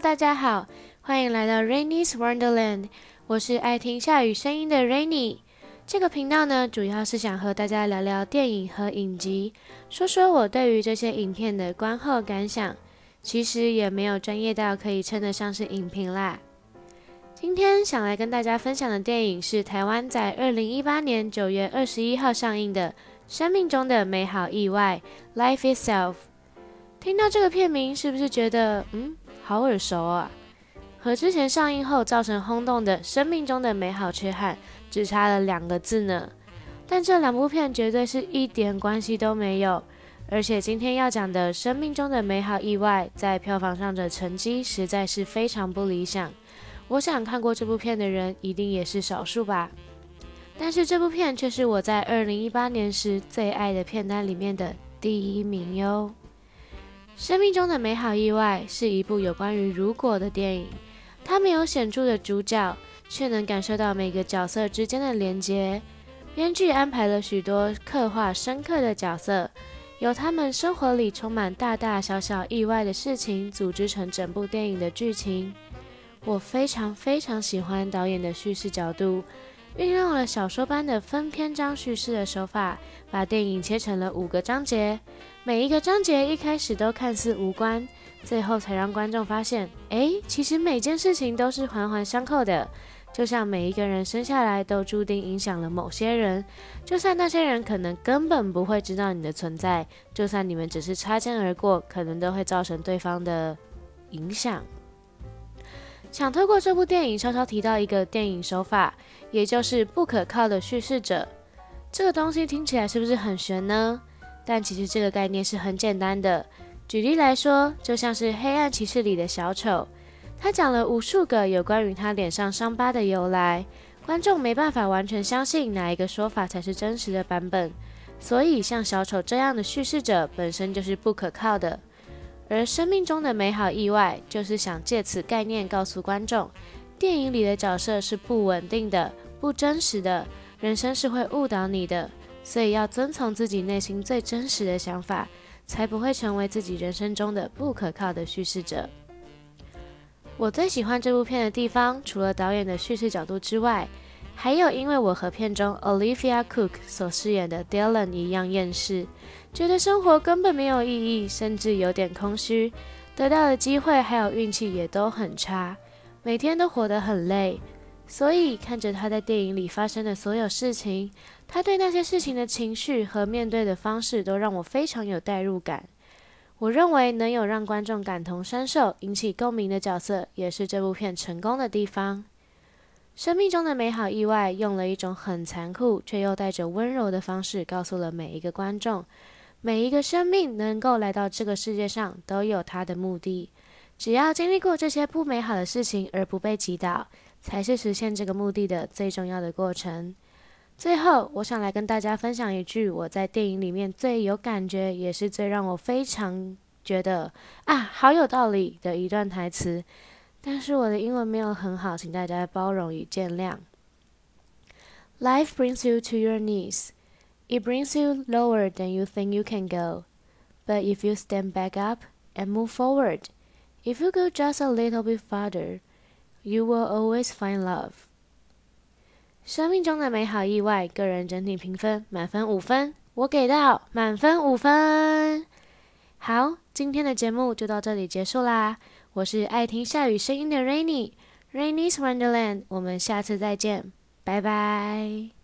大家好，欢迎来到 Rainy's Wonderland。我是爱听下雨声音的 Rainy。这个频道呢，主要是想和大家聊聊电影和影集，说说我对于这些影片的观后感想。其实也没有专业到可以称得上是影评啦。今天想来跟大家分享的电影是台湾在二零一八年九月二十一号上映的《生命中的美好意外》（Life Itself）。听到这个片名，是不是觉得嗯，好耳熟啊？和之前上映后造成轰动的《生命中的美好缺憾》只差了两个字呢。但这两部片绝对是一点关系都没有。而且今天要讲的《生命中的美好意外》在票房上的成绩实在是非常不理想。我想看过这部片的人一定也是少数吧。但是这部片却是我在二零一八年时最爱的片单里面的第一名哟。《生命中的美好意外》是一部有关于如果的电影，它没有显著的主角，却能感受到每个角色之间的连接。编剧安排了许多刻画深刻的角色。由他们生活里充满大大小小意外的事情组织成整部电影的剧情。我非常非常喜欢导演的叙事角度，运用了小说般的分篇章叙事的手法，把电影切成了五个章节。每一个章节一开始都看似无关，最后才让观众发现，哎，其实每件事情都是环环相扣的。就像每一个人生下来都注定影响了某些人，就算那些人可能根本不会知道你的存在，就算你们只是擦肩而过，可能都会造成对方的影响。想透过这部电影稍稍提到一个电影手法，也就是不可靠的叙事者。这个东西听起来是不是很玄呢？但其实这个概念是很简单的。举例来说，就像是《黑暗骑士》里的小丑。他讲了无数个有关于他脸上伤疤的由来，观众没办法完全相信哪一个说法才是真实的版本，所以像小丑这样的叙事者本身就是不可靠的。而生命中的美好意外，就是想借此概念告诉观众，电影里的角色是不稳定的、不真实的，人生是会误导你的，所以要遵从自己内心最真实的想法，才不会成为自己人生中的不可靠的叙事者。我最喜欢这部片的地方，除了导演的叙事角度之外，还有因为我和片中 Olivia Cook 所饰演的 Dylan 一样厌世，觉得生活根本没有意义，甚至有点空虚，得到的机会还有运气也都很差，每天都活得很累。所以看着他在电影里发生的所有事情，他对那些事情的情绪和面对的方式，都让我非常有代入感。我认为能有让观众感同身受、引起共鸣的角色，也是这部片成功的地方。生命中的美好意外，用了一种很残酷却又带着温柔的方式，告诉了每一个观众：每一个生命能够来到这个世界上，都有它的目的。只要经历过这些不美好的事情而不被击倒，才是实现这个目的的最重要的过程。最后，我想来跟大家分享一句我在电影里面最有感觉，也是最让我非常觉得啊，好有道理的一段台词。但是我的英文没有很好，请大家包容与见谅。Life brings you to your knees. It brings you lower than you think you can go. But if you stand back up and move forward, if you go just a little bit farther, you will always find love. 生命中的美好意外，个人整体评分满分五分，我给到满分五分。好，今天的节目就到这里结束啦。 我是爱听下雨声音的 Rainy，Rainy's Wonderland，我们下次再见，拜拜。